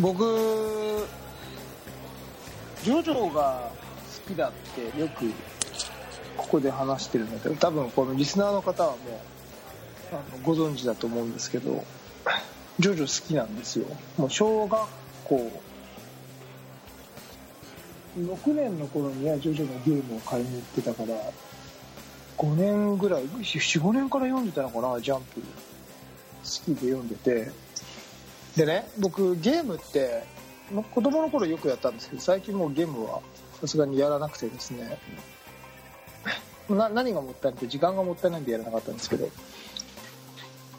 僕ジョジョが好きだってよくここで話してるんだけど多分このリスナーの方はもうあのご存知だと思うんですけどジョジョ好きなんですよ。もう小学校6年の頃にはジョジョのゲームを買いに行ってたから5年ぐらい45年から読んでたのかなジャンプ好きで読んでて。でね僕ゲームって子供の頃よくやったんですけど最近もうゲームはさすがにやらなくてですね。な 何がもったいないって時間がもったいないんでやらなかったんですけど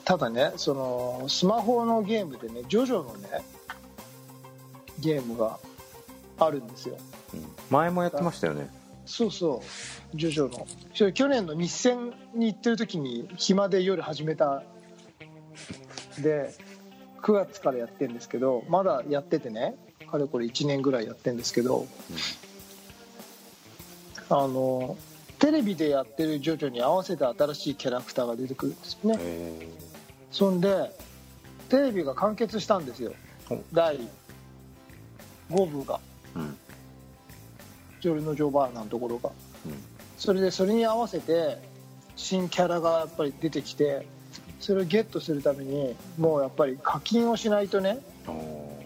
ただねそのスマホのゲームでねジョジョのねゲームがあるんですよ。前もやってましたよね。そうそう。ジョジョの。それ去年の日戦に行ってる時に暇で夜始めた。で9月からやってるんですけどまだやっててねかれこれ1年ぐらいやってるんですけど、あのテレビでやってるジョジョに合わせて新しいキャラクターが出てくるんですよね。へそんでテレビが完結したんですよ。お第5部が。ーうん。ジョルノ・ジョバーナのところが。うん。それでそれに合わせて新キャラがやっぱり出てきてそれをゲットするためにもうやっぱり課金をしないとね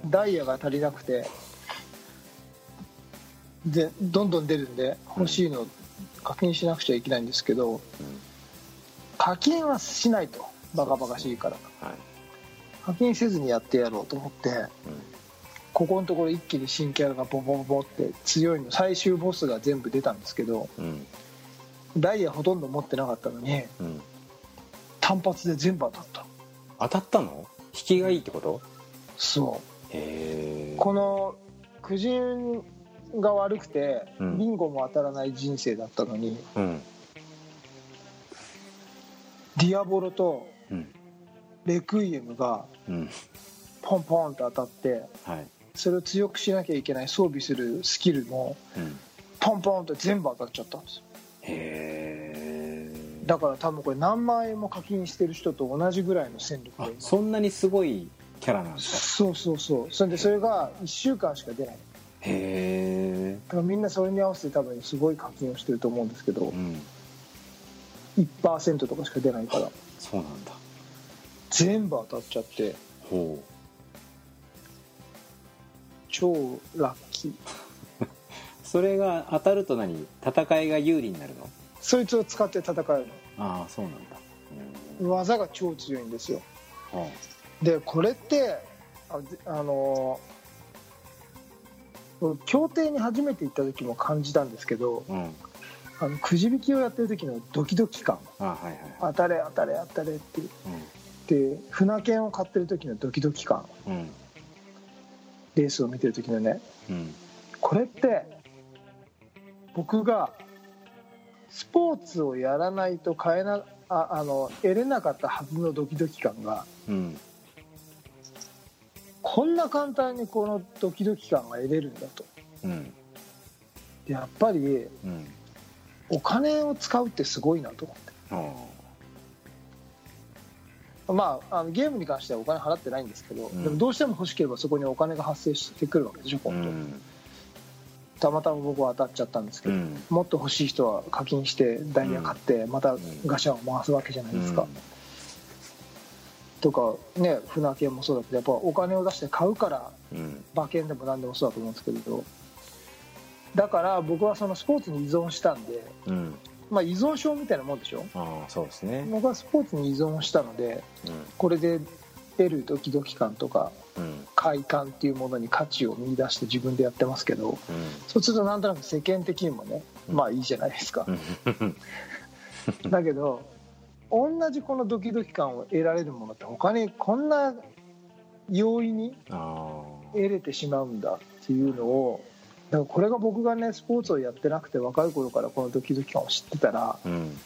ダイヤが足りなくてでどんどん出るんで欲しいの課金しなくちゃいけないんですけど課金はしないとバカバカしいから。はい。課金せずにやってやろうと思ってうんここのところ一気に新キャラがボボボボって強いの最終ボスが全部出たんですけどうん。ダイヤほとんど持ってなかったのにうん単発で全部当たった。当たったの？引きがいいってこと？そう。へえこの苦人が悪くてうん。ビンゴも当たらない人生だったのに、うん。ディアボロとうんレクイエムがうん。ポンポンと当たってはい。それを強くしなきゃいけない装備するスキルもうん。ポンポンと全部当たっちゃったんですよ。へえだから多分これ何万円も課金してる人と同じぐらいの戦力あでそんなにすごいキャラなんですか？そうそうそう。それでそれが1週間しか出ない。へえみんなそれに合わせて多分すごい課金をしてると思うんですけどうん。1%とかしか出ないから。そうなんだ全部当たっちゃって。ほ超ラッキー。う それが当たると何？戦いが有利になるの？そいつを使って戦えるああそうなんだ。の技が超強いんですよ。でこれってあぜあのー協定に初めて行った時も感じたんですけどあうん。あのくじ引きをやってる時のドキドキ感。あはいはい当たれ当たれ当たれってで船券を買ってる時のドキドキ感。うん。うんレースを見てる時のね。うん。これって僕がスポーツをやらないと買えなああの得れなかったはずのドキドキ感がうん。こんな簡単にこのドキドキ感が得れるんだと。うん。やっぱりうん。お金を使うってすごいなと思って。あまああのゲームに関してはお金払ってないんですけど、うん。でもどうしても欲しければそこにお金が発生してくるわけでしょう今度、んたまたま僕は当たっちゃったんですけど、うん。もっと欲しい人は課金してダイヤ買ってまたガシャンを回すわけじゃないですか、とかね船券もそうだけどやっぱお金を出して買うからうん。馬券でも何でもそうだと思うんですけれどだから僕はそのスポーツに依存したんで、うんまあ、依存症みたいなもんでしょ？ああそうですね。僕はスポーツに依存したのでうん。これで得るドキドキ感とかうん。快感っていうものに価値を見出して自分でやってますけどうん。そうするとなんとなく世間的にもねまあいいじゃないですか。うんだけど同じこのドキドキ感を得られるものって他にこんな容易にあ得れてしまうんだっていうのをだからこれが僕がねスポーツをやってなくて若い頃からこのドキドキ感を知ってたらあうん。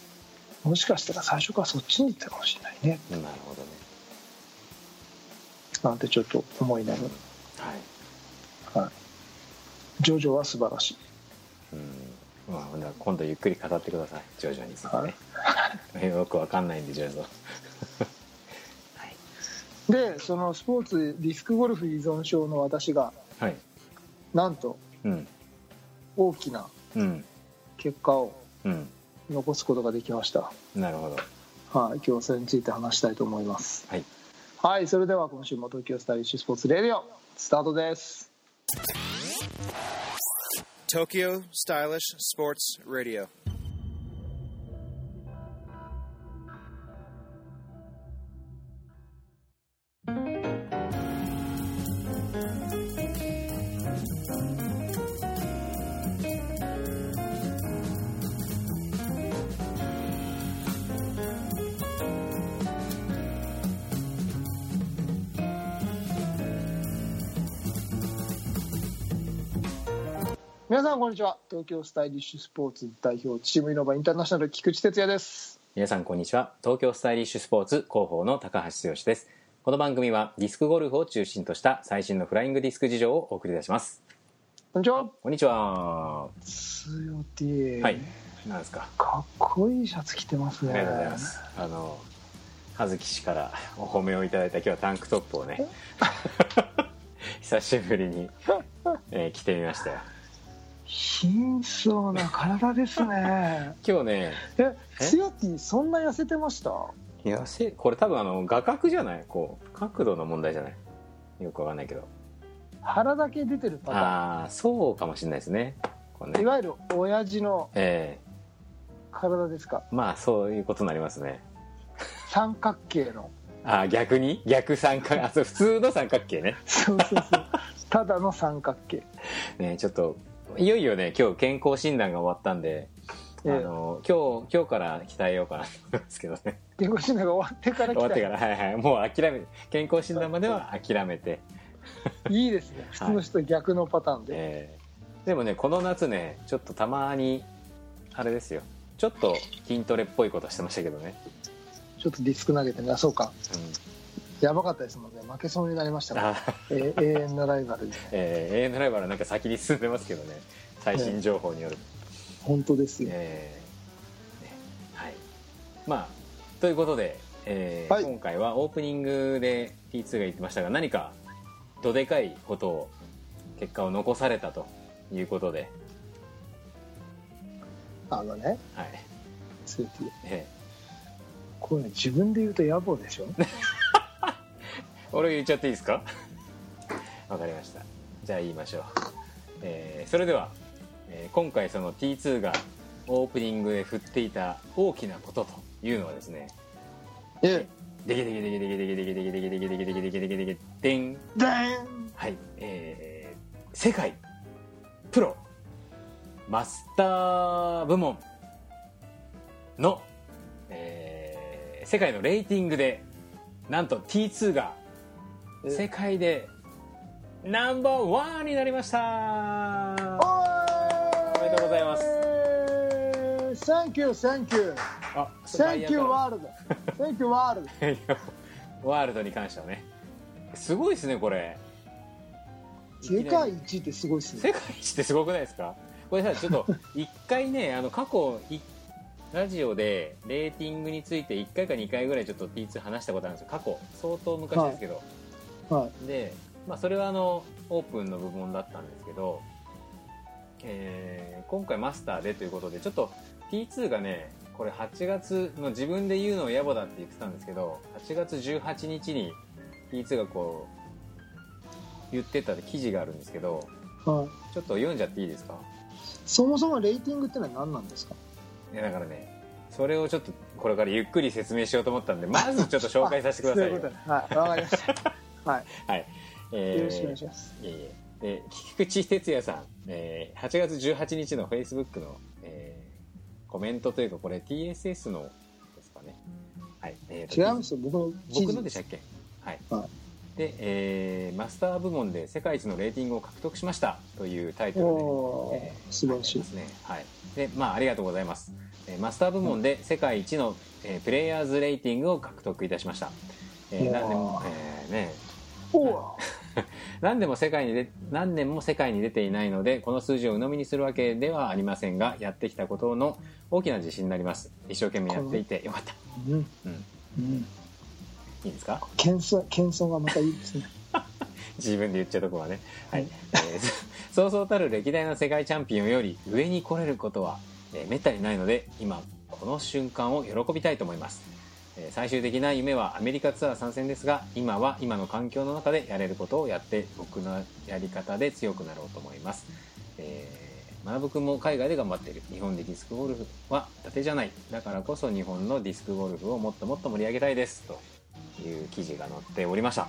もしかしたら最初からそっちに行ったかもしれないね。なるほどね。なんてちょっと思いながはい。ら、はい、ジョジョは素晴らしい。うん。まあ今度ゆっくり語ってください。徐々についてね。よくわかんないんで徐々はい。でそのスポーツディスクゴルフ依存症の私がはい。なんとうん大きなうん結果をうん残すことができましたなるほどはい、今日はそれについて話したいと思います。はいはい、それでは今週も東京スタイリッシュスポーツレディオスタートです。Tokyo Stylish Sports Radio. 皆東京スタイリッシュスポーツ代表チームイノバインターナショナル菊池哲也です。皆さんこんにちは。東京スタイリッシュスポーツ広報の高橋剛です。この番組はディスクゴルフを中心とした最新のフライングディスク事情をお送り出します。こんにちは。こんにちは。つよてぃはい。なんですか？かっこいいシャツ着てますね。ありがとうございます。あの葉月氏からお褒めをいただいた今日はタンクトップをね 久しぶりに、えー着てみましたよ貧相な体ですね。今日ね。え、え？つよてぃそんな痩せてました？痩せこれ多分あの画角じゃない？こう角度の問題じゃない？よくわかんないけど。腹だけ出てるパタああそうかもしれないですね。こうーン。いねわゆる親父のえ体ですか？えまあそういうことになりますね。三角形の。ああ逆に？逆三角あそう普通の三角形ね。そうそうそう。ただの三角形。ねちょっといよいよね今日健康診断が終わったんで、ええ。あの今日今日から鍛えようかなと思いますけどね。健康診断が終わってから終わってからはいはい。もう諦め健康診断までは諦めて、いいですね。普通の人と逆のパターンで、えーでもねこの夏ねちょっとたまにあれですよ。ちょっと筋トレっぽいことしてましたけどね、ちょっとディスク投げてねあそうか。うやばかったですもんね。負けそうになりましたん、から、あえー永遠のライバル。でえー、永遠のライバルはなんか先に進んでますけどね。最新情報による。と、本当ですよ、えーね。はい。まあということで、えーはい。今回はオープニングで T2 が言ってましたが何かどでかいことを結果を残されたということで、あのね。はい。スーティーえこれね自分で言うと野暮でしょ？ー俺言っちゃっていいですか？わかりました。じゃあ言いましょう、えーそれでは、えー今回その T2 がオープニングで振っていた大きなことというのはですねえ？デケデケデケデケデケデケデケデケデケデケデケデケデケデケデンでーんはい、えー、世界プロマスター部門の、えー世界のレーティングでなんと T2 がえ世界でナンバーワンになりました。おおめでとうございます。す Thank you thank you. あ Thank you ワールド Thank you ワールドワールドに関してはね。すごいですねこれ。世界一ってすごいっすね。世界一ってすごくないですか？これさちょっと 一回ねあの過去いラジオでレーティングについて1回か2回ぐらいちょっと T2 話したことあるんですよ。過去。相当昔ですけど、はいで、まあ、それはあのオープンの部門だったんですけど、えー今回マスターでということでちょっと T2 がねこれ8月の自分で言うのを野暮だって言ってたんですけど8月18日に T2 がこう言ってた記事があるんですけどはい。ちょっと読んじゃっていいですか？そもそもレーティングってのは何なんですか？いやだからねそれをちょっとこれからゆっくり説明しようと思ったんでまずちょっと紹介させてください はい。わかりましたはい。はい、えーよろしくお願いします。いえいえで菊池哲也さん、えー8月18日のフェイスブックの、えーコメントというかこれ TSS のですかね。はい、えーと違いますよ。僕の僕のでしたっけ？はい、はで、えーマスター部門で世界一のレーティングを獲得しました。というタイトルでえー素晴らしい。ですね。はい。で、まあ、ありがとうございます。えーマスター部門で世界一の、えープレイヤーズレーティングを獲得いたしました。えー。なんでも、えーね、何でも世界にで何年も世界に出ていないのでこの数字を鵜呑みにするわけではありませんがやってきたことの大きな自信になります。一生懸命やっていてよかった、うん。うん、うん。いいですか？謙遜謙遜がまたいいですね。自分で言っちゃうとこはね、はい。はいえー そうそうたる歴代の世界チャンピオンより上に来れることは、えーめったにないので今この瞬間を喜びたいと思います、えー最終的な夢はアメリカツアー参戦ですが今は今の環境の中でやれることをやって僕のやり方で強くなろうと思います、えー、学君も海外で頑張っている日本でディスクゴルフは伊達じゃない。だからこそ日本のディスクゴルフをもっともっと盛り上げたいです。という記事が載っておりました。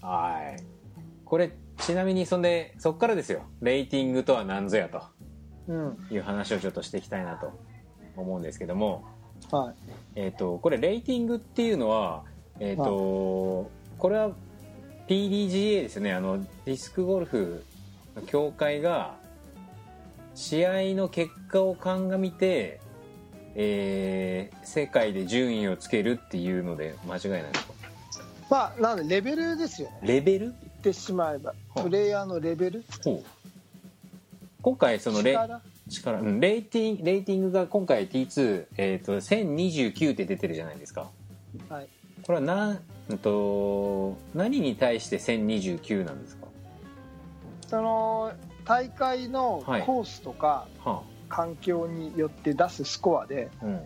はい。これ、ちなみに、そんで、そっからですよ。レーティングとは何ぞやと。うん。いう話をちょっとしていきたいなと思うんですけども、はい。えっ、と、これ、レーティングっていうのは、えっ、と、これは PDGA ですよね。あの、ディスクゴルフの協会が、試合の結果を鑑みて、えー世界で順位をつけるっていうので間違いないですか？まあなんでレベルですよ。ねレベル？言ってしまえば。はあプレイヤーのレベル？ほう。今回そのレ力力、うん、レーティンレーティングが今回 T2、えー、と1029って出てるじゃないですか。はい。これはなうんと何に対して1029なんですか？その大会のはい。コースとかは環境によって出すスコアで、あ、うん、はい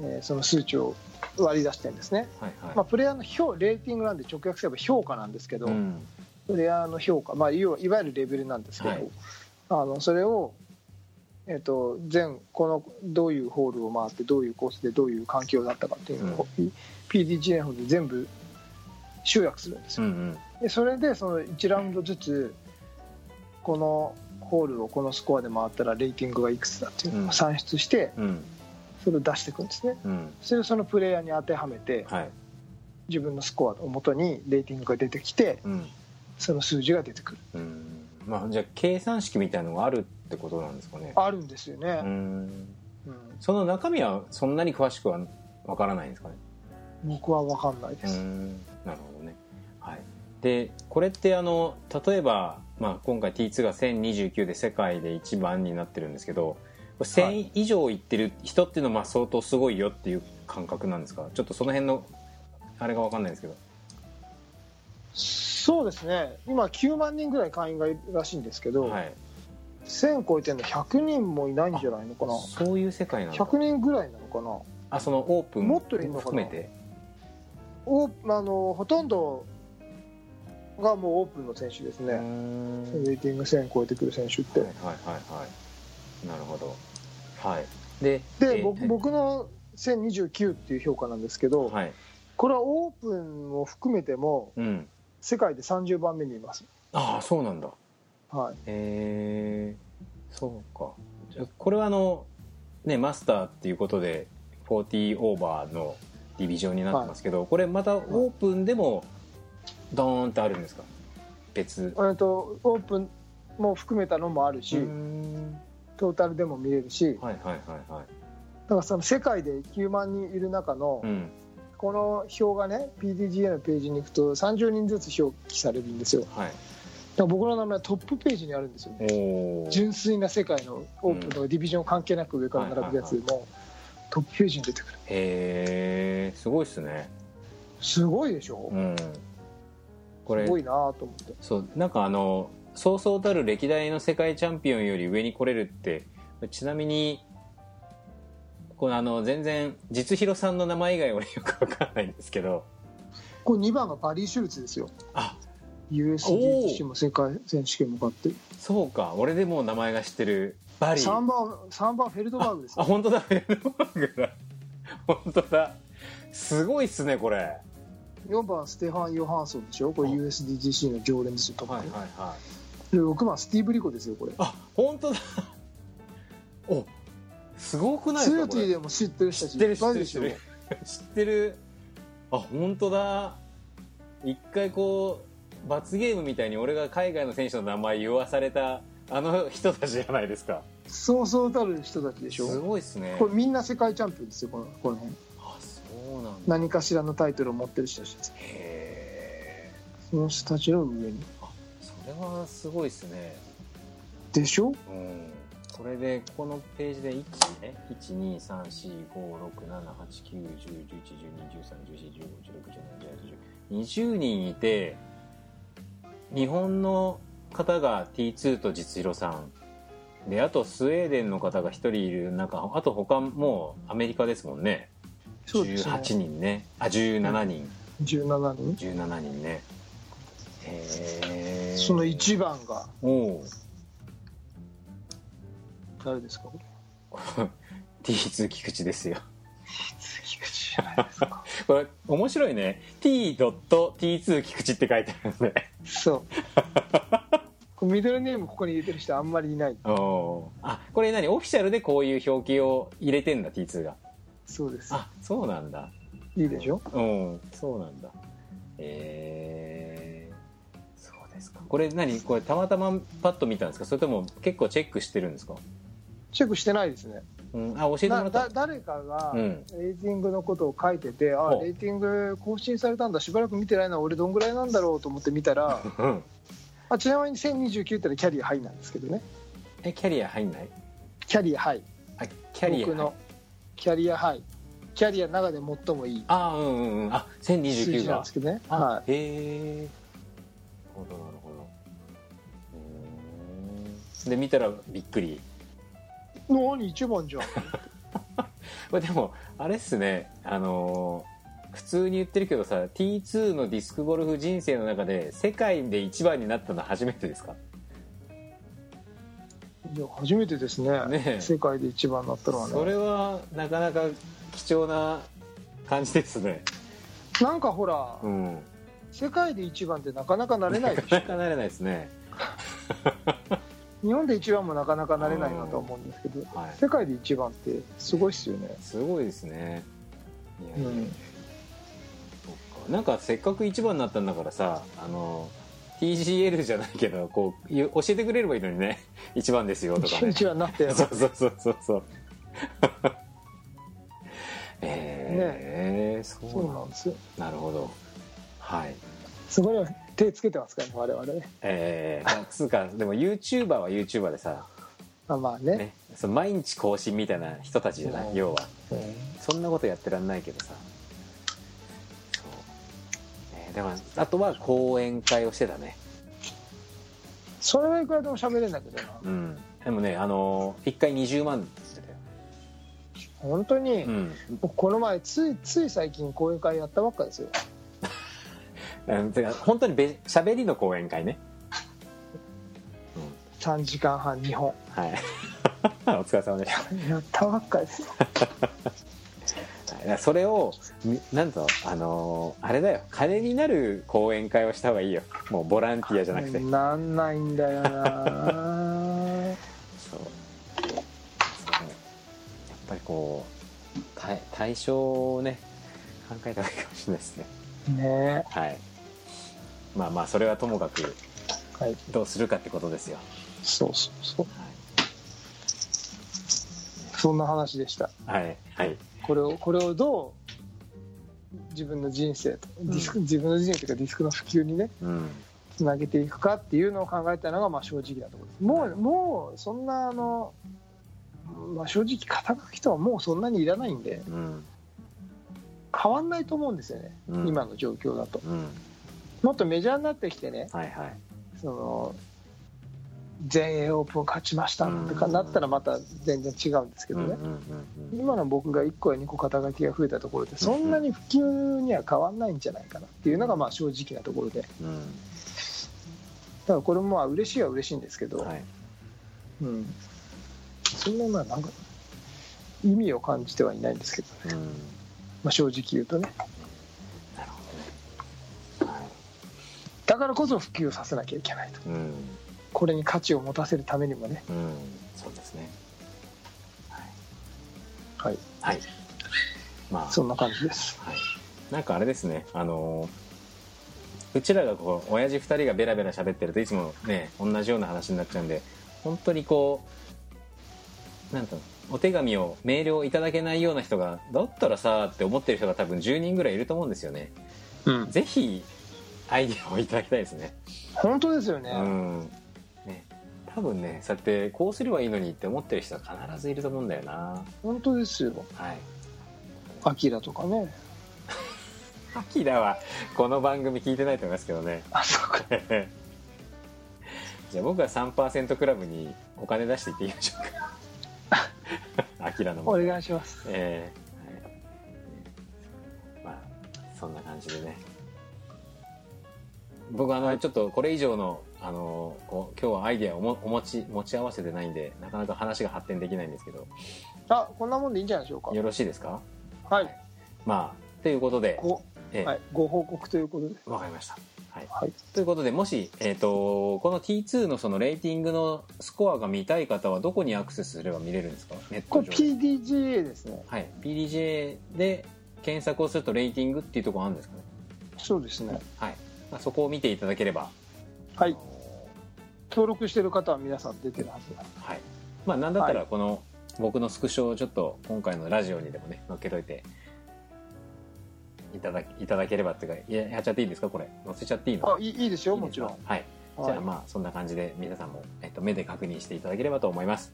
えーその数値を割り出してるんですね、はい、まあ、プレイヤーの評レーティングなんで直訳すれば評価なんですけど、うん。プレイヤーの評価、まあ、いわいわゆるレベルなんですけど、はい。あのそれを、えっと全このどういうホールを回ってどういうコースでどういう環境だったかっていうのを、PDGA の方で全部集約するんですよ、うんうん。でそれでその1ラウンドずつこのホールをこのスコアで回ったらレーティングがいくつだっていうのを算出してうん。それを出していくんですね。うん。それをそのプレイヤーに当てはめてはい。自分のスコアをもとにレーティングが出てきてうん。その数字が出てくる。うん。まあじゃあ計算式みたいのがあるってことなんですかね。あるんですよね。う、ん。うん。その中身はそんなに詳しくはわからないんですかね。僕は分かんないです、うん。なるほどね。はい、でこれってあの例えば、まあ、今回 T2 が1029で世界で一番になってるんですけどこれ1000以上いってる人っていうのはまあ相当すごいよっていう感覚なんですか？ちょっとその辺のあれが分かんないですけど。そうですね。今9万人ぐらい会員がいるらしいんですけど、はい1000超えてるの100人もいないんじゃないのかな？そういう世界なんだ。100人ぐらいなのかな？あそのオープンもっといるのかな？含めて？おあのほとんどがもうオープンの選手ですね、ん。レーティング1000超えてくる選手って、はいはいはいはい。なるほど。はい。でで、え僕僕の1029っていう評価なんですけど、はい。これはオープンを含めてもうん。世界で30番目にいます、ああそうなんだはい、へえそうか。じゃあこれはあのねマスターっていうことで40オーバーのディビジョンになってますけど、これまたオープンでもドーンってあるんですか？別。えっとオープンも含めたのもあるし、トータルでも見れるしはいはいはいはい。だからその世界で9万人いる中の、うん。この表がね PDGA のページに行くと30人ずつ表記されるんですよ。はいら僕の名前はトップページにあるんですよね。純粋な世界のオープンとかディビジョン関係なく上から並ぶやつでもトップページに出てくる。へえすごいっすね。すごいでしょ？うん。これすごいなと思って。そうなんかあのそうそうたる歴代の世界チャンピオンより上に来れるってちなみにこのあの全然実弘さんの名前以外俺よくわかんないんですけど。これ2番がバリー・シュルツですよ。あ USDTC も世界選手権も勝ってる。そうか俺でもう名前が知ってるバリー。3番三番フェルドバーグですよ。あ本当だフェルドバーグだ。本当だ。すごいっすねこれ。はい4番ステファン・ヨハンソンでしょ？これ USDTC の常連ですよトップ、はいはいで6番スティーブ・リコですよこれ。あ本当だ。おすごくないツーですかこれ。ティーでも知ってる人たち知ってる知ってる知ってる。あ本当だ。一回こう罰ゲームみたいに俺が海外の選手の名前言わされたあの人たちじゃないですか。そうそうたる人たちでしょ。すごいっすね。これみんな世界チャンピオンですよこのこの辺。あそうなんだ。何かしらのタイトルを持ってる人たちです。へその人たちの上に。それはすごいですね。でしょ？うん。これでこのページで1ね。1234567891011121314151617181920人いて日本の方が T2 と実弘さんであとスウェーデンの方が1人いる。中あと他もうアメリカですもんね。そうですね。18人ね。あ17人、17人。17人ね。へえその1番が。おお誰ですか？これ。T2 菊池ですよじゃないですか。これ面白いね。T.T2 菊池って書いてあるんでそう。これミドルネームここに入れてる人あんまりいない。あこれ何？オフィシャルでこういう表記を入れてんだ T2 が。そうです。あそうなんだ。いいでしょ？うんそうなんだ。えー、そうですか。これ何？これたまたまパッと見たんですか？それとも結構チェックしてるんですか、チェックしてないですねうん、あ教えてもらなった。だ誰かがうん。レーティングのことを書いてて、あほう。レーティング更新されたんだしばらく見てないな俺どんぐらいなんだろうと思って見たらうん。あちなみに1029ってキャリアハイなんですけどね。えキャリア入んない？キャリアハイあキャリア僕のキャリアハイキャリアの中で最もいい。あうんうんうん。あ数1029字なんがですけどね。あ、はへえなるほどなるほど。で見たらびっくり。い何一番じゃん。これでもあれっすね。あのー普通に言ってるけどさ T2 のディスクゴルフ人生の中で世界で一番になったのは初めてですか？いや初めてですね。ねえ。世界で一番になったのはね。それはなかなか貴重な感じですね。なんかほら、うん。世界で一番ってなかなかなれないでしょ。なかなかなれないですね日本で一番もなかなかなれないなと思うんですけどはい。世界で一番ってすごいっすよね。すごいですね。いやいや、うん。なんかせっかく一番になったんだからさあの TGL じゃないけどこうゆ教えてくれればいいのにね。一番ですよとかね。一番になってそう。そうそうそうそう。えーそうそうななんですよ。なるほど。はい。そこには手つけてますからね我々ね。えー、つうかでも YouTuber は YouTuber でさ、あまあね。ね、その毎日更新みたいな人たちじゃない、う。ん要は。うん。そんなことやってらんないけどさ。そう、えーでもあとは講演会をしてたね。それはいくらでも喋れんだけどな。うん。でもねあのー、1回20万って言ってたよ。本当に、うん。僕この前ついつい最近講演会やったばっかですようんてか本当にべ喋りの講演会ね。3時間半2本。はい。お疲れ様でした。やったばっかです。よはい。それをみなんとあのーあれだよ。金になる講演会をした方がいいよ。もうボランティアじゃなくて。なんないんだよな。そう。そうやっぱりこう対対象をね考えた方がいいかもしれないですね。ね。はいまあまあそれはともかくはい。どうするかってことですよ、そうそうそう。はそんな話でした。い、はいはい。これをこれをどう自分の人生とディスク、自分の人生というかディスクの普及にねうん。つなげていくかっていうのを考えたのがまあ正直なところです。もうもうそんなあの、まあ、正直肩書きとはもうそんなにいらないんでうん。変わんないと思うんですよね、うん。今の状況だと。うんもっとメジャーになってきてねはいはい。その全英オープンを勝ちましたとかなったらまた全然違うんですけどね、今の僕が1個や2個肩書きが増えたところでそんなに普及には変わんないんじゃないかなっていうのがまあ正直なところで。だうん。からこれもまあ嬉しいは嬉しいんですけど、はい。うん、そんなまあなんか意味を感じてはいないんですけどね、うん。まあ、正直言うとねだからこそ普及させなきゃいけないと。うん。これに価値を持たせるためにもね。うん。そうですね。はい。はい。まあ。そんな感じです。はい、なんかあれですね。あのうちらがこう親父2人がベラベラ喋ってるといつもね同じような話になっちゃうんで本当にこうなんとお手紙をメールをいただけないような人がだったらさって思ってる人が多分10人ぐらいいると思うんですよね。うん。ぜひアイデアをいただきたいですね。本当ですよね、うん。ね。多分ねそうやってこうすればいいのにって思ってる人は必ずいると思うんだよな。本当ですよ。はい。アキラとかね。アキラはこの番組聞いてないと思いますけどね。あそうか。じゃあ僕は3%クラブにお金出していってみましょうか。アキラのお願いします。えーはい。まあそんな感じでね僕あの、ちょっとこれ以上のあのこう今日はアイデアをもお持ち持ち合わせてないんでなかなか話が発展できないんですけど。あこんなもんでいいんじゃないでしょうか。よろしいですか？はい。まあということで、ご,、えーはい、ご報告ということで。わかりました、はい、はい。ということでもし、えー、とこの T2 のそのレーティングのスコアが見たい方はどこにアクセスすれば見れるんですか？ネッこれト上で PDGA ですね。はい。PDJ で検索をするとレーティングっていうところあるんですかね？そうですね。はい、まあ、そこを見ていただければ。はい。登録してる方は皆さん出てるはずだ。はい。まあなんだったらはこの僕のスクショをちょっと今回のラジオにでもね載っけといていただいただければっていうかいややっちゃっていいですか？これ。載せちゃっていいの？あいいいいですよもちろん。か？はい。はい。じゃあまあそんな感じで皆さんも、えっと、目で確認していただければと思います。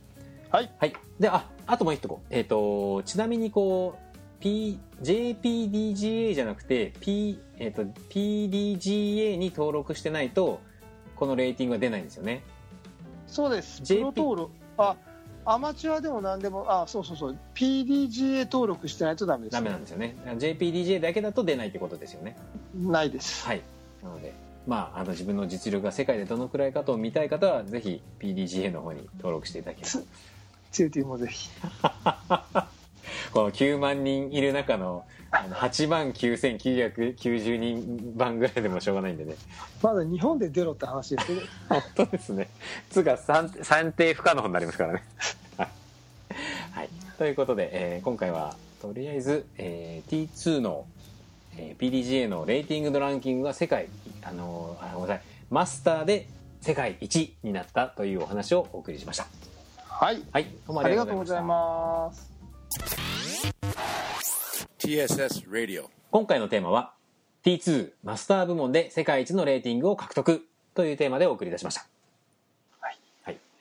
はい。はい。でああともう一個。えっ、とちなみにこう P JPDGA じゃなくて、P えっと PDGA に登録してないとこのレーティングは出ないんですよね。そうです。プロ登録。あアマチュアでも何でもあそうそうそう。PDGA 登録してないとダメです。ダメなんですよね。JPDGA だけだと出ないってことですよね。ないです。はい。なのでまああの自分の実力が世界でどのくらいかと見たい方はぜひ PDGA の方に登録していただければ。つツーティーもぜひ この9万人いる中のあの8万9990人番ぐらいでもしょうがないんでね。まだ日本で出ろって話ですけど 本当ですね。つが算算定不可能になりますからね。はい。はい。ということで、えー今回はとりあえず、えー T2 の、えー PDGA のレーティングのランキングが世界あのーあごめんなさい。マスターで世界一になったというお話をお送りしました。はい。はい。どうもありがとうございます TSS Radio. 今回のテーマは T2 マスター部門で世界一のレーティングを獲得というテーマでお送りいたしました。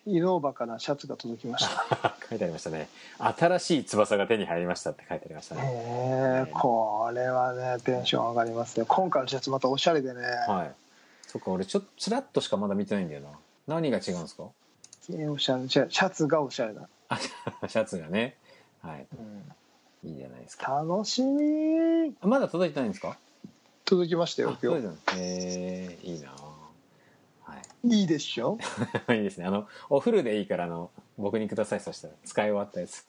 イノーバからシャツが届きました。書いてありましたね。新しい翼が手に入りましたって書いてありましたね。へえこれはねテンション上がりますね。今回のシャツまたおしゃれでね、はい。そっか俺ちょっとちらっとしかまだ見てないんだよな。何が違うんですか？えーおしゃれ。シャツがおしゃれだ、あシャツがねはい。うん。いいじゃないですか。楽しみ。あまだ届いてないんですか？届きましたよあ今届いてないえー、いいなはい。日いいでしょ？いいですね。あのおフルでいいからあの僕にくださいそしたら使い終わったやつ。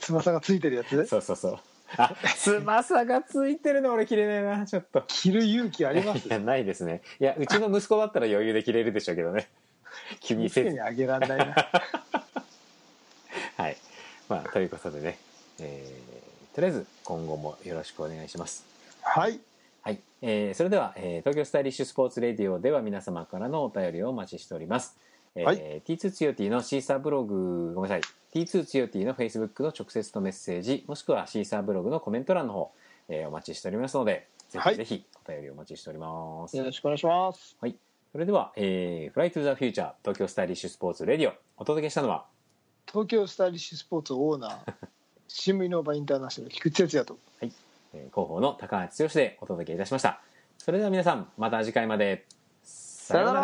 翼がついてるやつ？そうそうそう。あ翼がついてるの俺着れないなちょっと。着る勇気あります？いやないですね。いやうちの息子だったら余裕で着れるでしょうけどね。気にせずにあげらんないな。はいまあということでね、えーとりあえず今後もよろしくお願いします。はい。はい、えーそれでは、えー東京スタイリッシュスポーツレディオでは皆様からのお便りをお待ちしております、えーはい。T2 つよ T のシーサーブログごめんなさい。T2 つよ T の Facebook の直接のメッセージもしくはシーサーブログのコメント欄の方、えーお待ちしておりますのでぜはいひぜひお便りお待ちしております、よろしくお願いします。はい。それでは、えー、フライトゥザフューチャー東京スタイリッシュスポーツレディオお届けしたのは東京スタイリッシュスポーツオーナーシムイノーバインターナショナル菊池哲也とえー広報の高橋剛でお届けいたしました。それでは皆さん、また次回まで。ささようなら